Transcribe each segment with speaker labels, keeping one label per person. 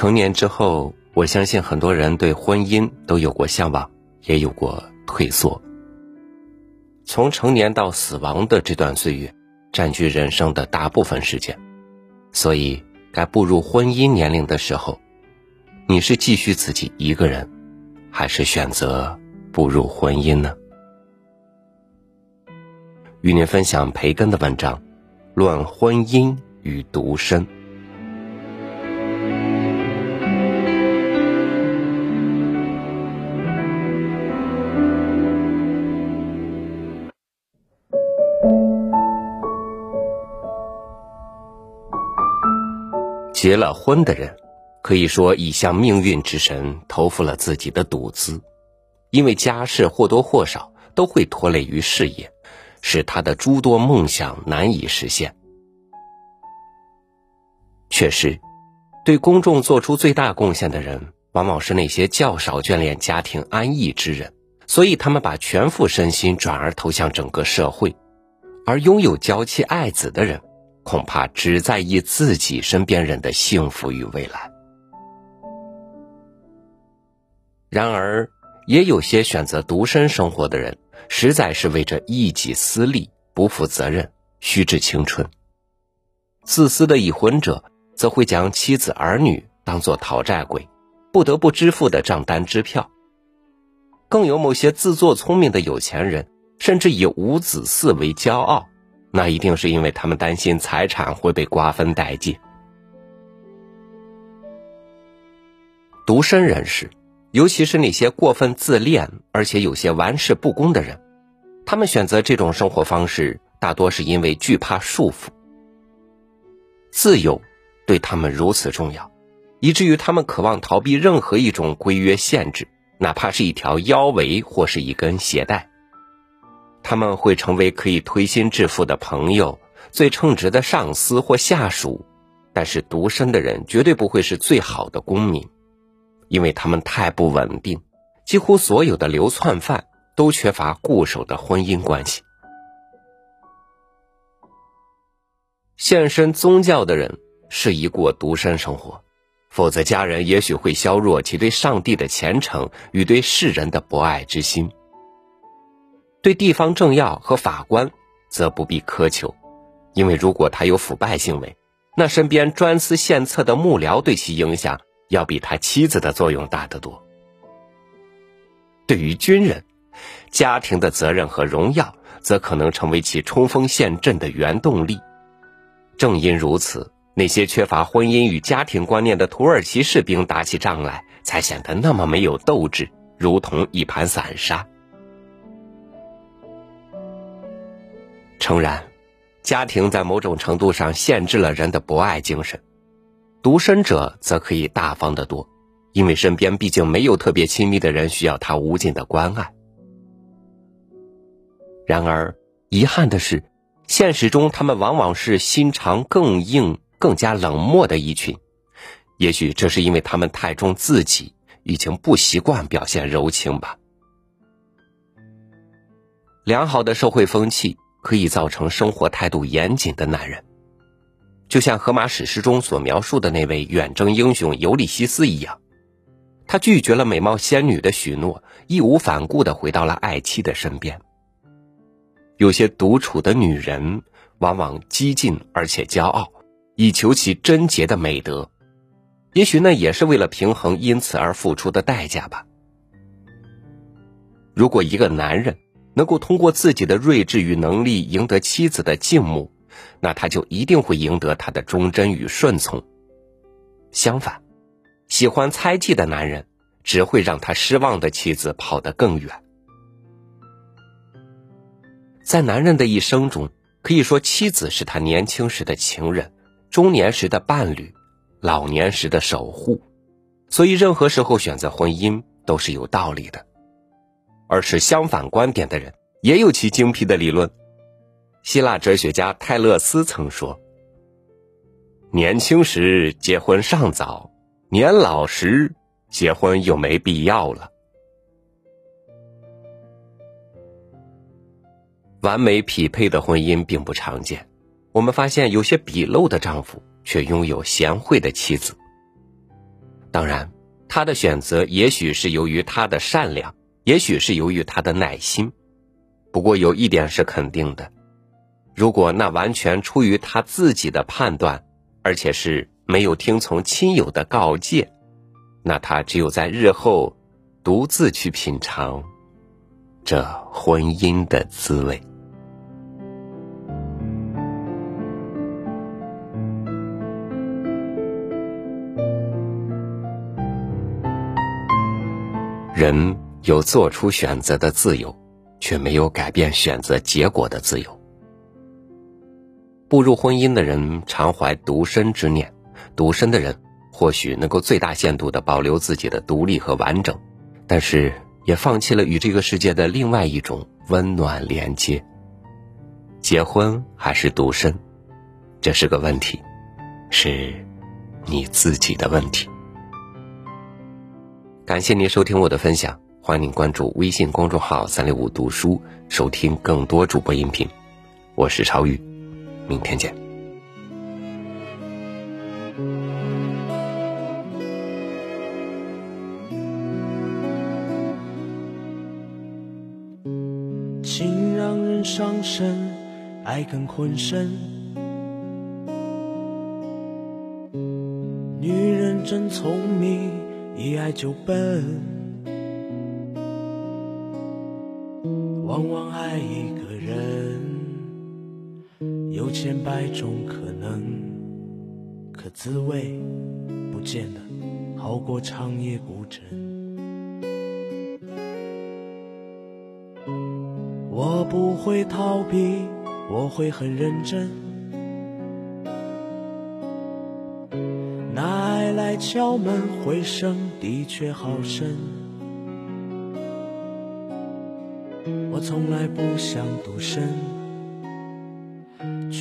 Speaker 1: 成年之后，我相信很多人对婚姻都有过向往，也有过退缩。从成年到死亡的这段岁月，占据人生的大部分时间，所以该步入婚姻年龄的时候，你是继续自己一个人，还是选择步入婚姻呢？与您分享培根的文章《论婚姻与独身》。结了婚的人，可以说已向命运之神投付了自己的赌资，因为家事或多或少都会拖累于事业，使他的诸多梦想难以实现。确实，对公众做出最大贡献的人，往往是那些较少眷恋家庭安逸之人，所以他们把全副身心转而投向整个社会，而拥有娇妻爱子的人。恐怕只在意自己身边人的幸福与未来。然而，也有些选择独身生活的人，实在是为着一己私利，不负责任，虚掷青春。自私的已婚者，则会将妻子儿女当作讨债鬼，不得不支付的账单支票。更有某些自作聪明的有钱人，甚至以无子嗣为骄傲。那一定是因为他们担心财产会被瓜分殆尽。独身人士，尤其是那些过分自恋而且有些玩世不恭的人，他们选择这种生活方式，大多是因为惧怕束缚。自由对他们如此重要，以至于他们渴望逃避任何一种规约限制，哪怕是一条腰围或是一根鞋带。他们会成为可以推心置腹的朋友、最称职的上司或下属，但是独身的人绝对不会是最好的公民，因为他们太不稳定。几乎所有的流窜犯都缺乏固守的婚姻关系。献身宗教的人适宜过独身生活，否则家人也许会削弱其对上帝的虔诚与对世人的博爱之心。对地方政要和法官，则不必苛求，因为如果他有腐败行为，那身边专司献策的幕僚对其影响，要比他妻子的作用大得多。对于军人，家庭的责任和荣耀，则可能成为其冲锋陷阵的原动力。正因如此，那些缺乏婚姻与家庭观念的土耳其士兵打起仗来，才显得那么没有斗志，如同一盘散沙。诚然，家庭在某种程度上限制了人的博爱精神，独身者则可以大方得多，因为身边毕竟没有特别亲密的人需要他无尽的关爱。然而，遗憾的是，现实中他们往往是心肠更硬、更加冷漠的一群。也许这是因为他们太重自己，已经不习惯表现柔情吧。良好的社会风气。可以造成生活态度严谨的男人，就像荷马史诗中所描述的那位远征英雄尤利西斯一样，他拒绝了美貌仙女的许诺，义无反顾的回到了爱妻的身边。有些独处的女人往往激进而且骄傲，以求其贞洁的美德，也许那也是为了平衡因此而付出的代价吧。如果一个男人，能够通过自己的睿智与能力赢得妻子的敬慕，那他就一定会赢得她的忠贞与顺从。相反，喜欢猜忌的男人只会让他失望的妻子跑得更远。在男人的一生中，可以说妻子是他年轻时的情人，中年时的伴侣，老年时的守护，所以任何时候选择婚姻都是有道理的。而持相反观点的人也有其精辟的理论。希腊哲学家泰勒斯曾说：“年轻时结婚尚早，年老时结婚又没必要了。”完美匹配的婚姻并不常见。我们发现，有些鄙陋的丈夫却拥有贤惠的妻子。当然，他的选择也许是由于他的善良，也许是由于他的耐心。不过有一点是肯定的：如果那完全出于他自己的判断，而且是没有听从亲友的告诫，那他只有在日后独自去品尝这婚姻的滋味。人有做出选择的自由，却没有改变选择结果的自由。步入婚姻的人常怀独身之念，独身的人或许能够最大限度的保留自己的独立和完整，但是也放弃了与这个世界的另外一种温暖连接。结婚还是独身，这是个问题，是你自己的问题。感谢您收听我的分享，欢迎关注微信公众号“三六五读书”，收听更多主播音频。我是超宇，明天见。
Speaker 2: 情让人伤身，爱更困身。女人真聪明。一爱就笨，有千百种可能，可滋味不见得好过长夜孤枕。我不会逃避，我会很认真。那爱来敲门回声的确好深，我从来不想独身，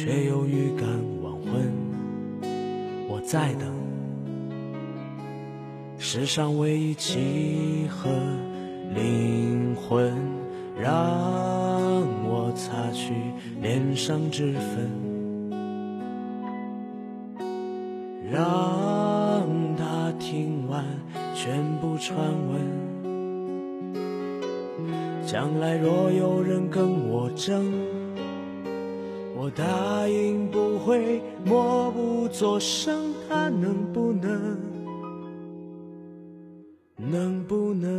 Speaker 2: 却又预感晚婚。我在等世上唯一契合灵魂，让我擦去脸上脂粉，让他听完。全部传闻，将来若有人跟我争，我答应不会默不作声。他能不能？能不能？